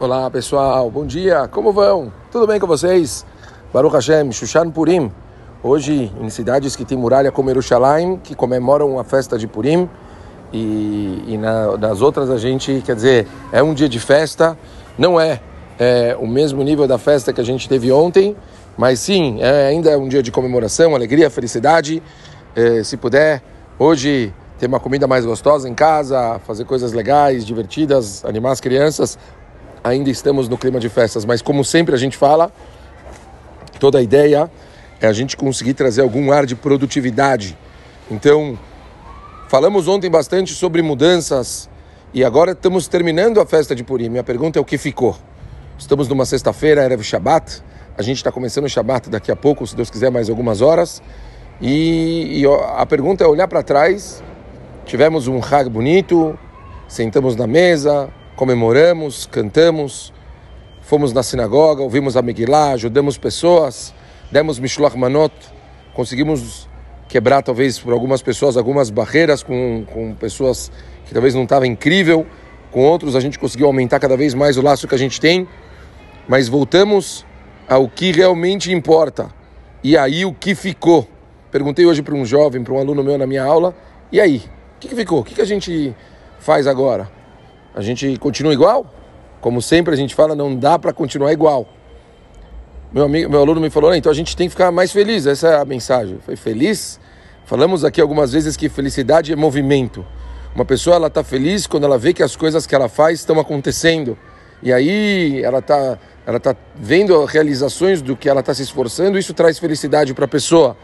Olá pessoal, bom dia, como vão? Tudo bem com vocês? Baruch Hashem, Shushan Purim. Hoje, em cidades que tem muralha como Yerushalayim, que comemoram a festa de Purim, e, e na, nas outras a gente, quer dizer, é um dia de festa, não é, é, o mesmo nível da festa que a gente teve ontem, mas sim, é, ainda é um dia de comemoração, alegria, felicidade. É, se puder, hoje ter uma comida mais gostosa em casa, fazer coisas legais, divertidas, animar as crianças, ainda estamos no clima de festas, mas como sempre a gente fala, toda a ideia é a gente conseguir trazer algum ar de produtividade. Então, falamos ontem bastante sobre mudanças e agora estamos terminando a festa de Purim. Minha pergunta é o que ficou? Estamos numa sexta-feira, Erev Shabbat. A gente está começando o Shabbat daqui a pouco, se Deus quiser, mais algumas horas. E, e a pergunta é olhar para trás. Tivemos um Hag bonito, sentamos na mesa, comemoramos, cantamos, fomos na sinagoga, ouvimos a Megillah, ajudamos pessoas, demos Mishloach Manot, conseguimos quebrar talvez por algumas pessoas algumas barreiras com, com pessoas que talvez não estava incrível, com outros a gente conseguiu aumentar cada vez mais o laço que a gente tem, mas voltamos ao que realmente importa. E aí o que ficou? Perguntei hoje para um jovem, para um aluno meu na minha aula, e aí? O que, que ficou? O que, que a gente faz agora? A gente continua igual? Como sempre a gente fala, não dá para continuar igual. Meu, amigo, meu aluno me falou, então a gente tem que ficar mais feliz, essa é a mensagem. Foi feliz? Falamos aqui algumas vezes que felicidade é movimento. Uma pessoa ela está feliz quando ela vê que as coisas que ela faz estão acontecendo. E aí ela está ela tá vendo realizações do que ela está se esforçando, isso traz felicidade para a pessoa.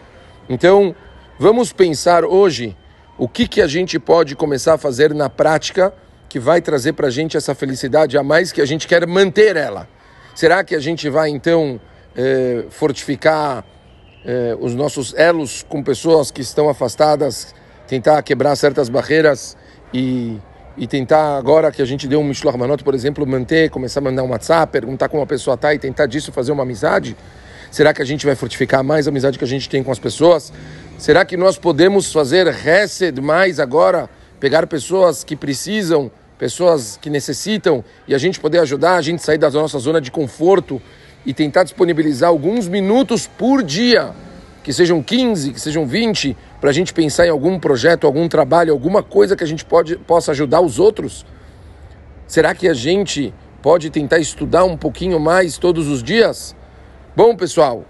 Então, vamos pensar hoje o que, que a gente pode começar a fazer na prática que vai trazer para a gente essa felicidade a mais que a gente quer manter ela. Será que a gente vai então eh, fortificar eh, os nossos elos com pessoas que estão afastadas, tentar quebrar certas barreiras e, e tentar agora que a gente deu um Mishloach Manot, por exemplo, manter, começar a mandar um WhatsApp, perguntar como a pessoa está e tentar disso fazer uma amizade? Será que a gente vai fortificar mais a amizade que a gente tem com as pessoas? Será que nós podemos fazer Hesed mais agora? Pegar pessoas que precisam pessoas que necessitam e a gente poder ajudar a gente sair da nossa zona de conforto e tentar disponibilizar alguns minutos por dia, que sejam 15, que sejam 20, para a gente pensar em algum projeto, algum trabalho, alguma coisa que a gente pode, possa ajudar os outros? Será que a gente pode tentar estudar um pouquinho mais todos os dias? Bom, pessoal,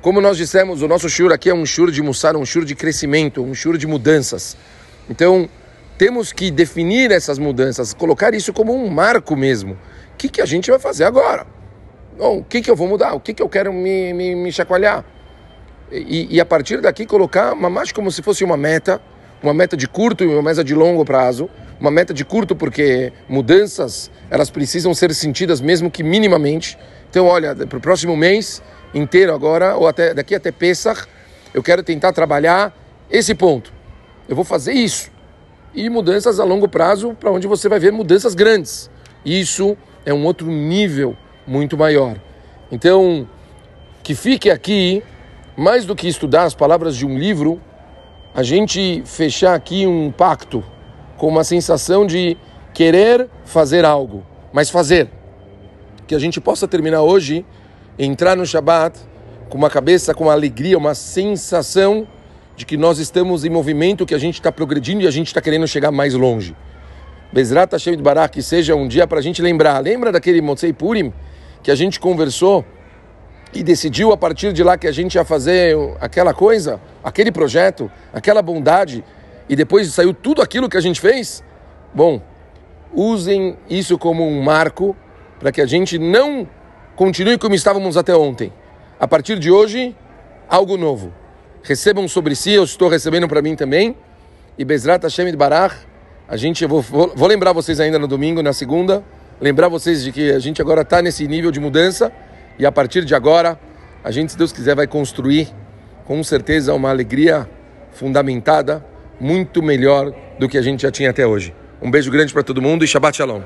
como nós dissemos, o nosso shur aqui é um shur de mussar, um shur de crescimento, um shur de mudanças. Então, temos que definir essas mudanças, colocar isso como um marco mesmo. O que, que a gente vai fazer agora? Bom, o que, que eu vou mudar? O que, que eu quero me, me, me chacoalhar? E, e, a partir daqui colocar uma mais como se fosse uma meta, uma meta de curto e uma meta de longo prazo. Uma meta de curto porque mudanças elas precisam ser sentidas mesmo que minimamente. Então, olha, para o próximo mês inteiro agora, ou até daqui até Pesach, eu quero tentar trabalhar esse ponto. Eu vou fazer isso e mudanças a longo prazo, para onde você vai ver mudanças grandes. Isso é um outro nível muito maior. Então, que fique aqui, mais do que estudar as palavras de um livro, a gente fechar aqui um pacto com uma sensação de querer fazer algo, mas fazer. Que a gente possa terminar hoje, entrar no Shabat com uma cabeça, com uma alegria, uma sensação de que nós estamos em movimento, que a gente está progredindo e a gente está querendo chegar mais longe. Bezrat Hashem de Barak, que seja um dia para a gente lembrar. Lembra daquele Motzei Purim que a gente conversou e decidiu a partir de lá que a gente ia fazer aquela coisa, aquele projeto, aquela bondade e depois saiu tudo aquilo que a gente fez? Bom, usem isso como um marco para que a gente não continue como estávamos até ontem. A partir de hoje, algo novo recebam sobre si, eu estou recebendo para mim também. E Bezrat Hashem Barach, a gente, eu vou, vou, vou, lembrar vocês ainda no domingo, na segunda, lembrar vocês de que a gente agora está nesse nível de mudança e a partir de agora, a gente, se Deus quiser, vai construir com certeza uma alegria fundamentada, muito melhor do que a gente já tinha até hoje. Um beijo grande para todo mundo e Shabbat Shalom.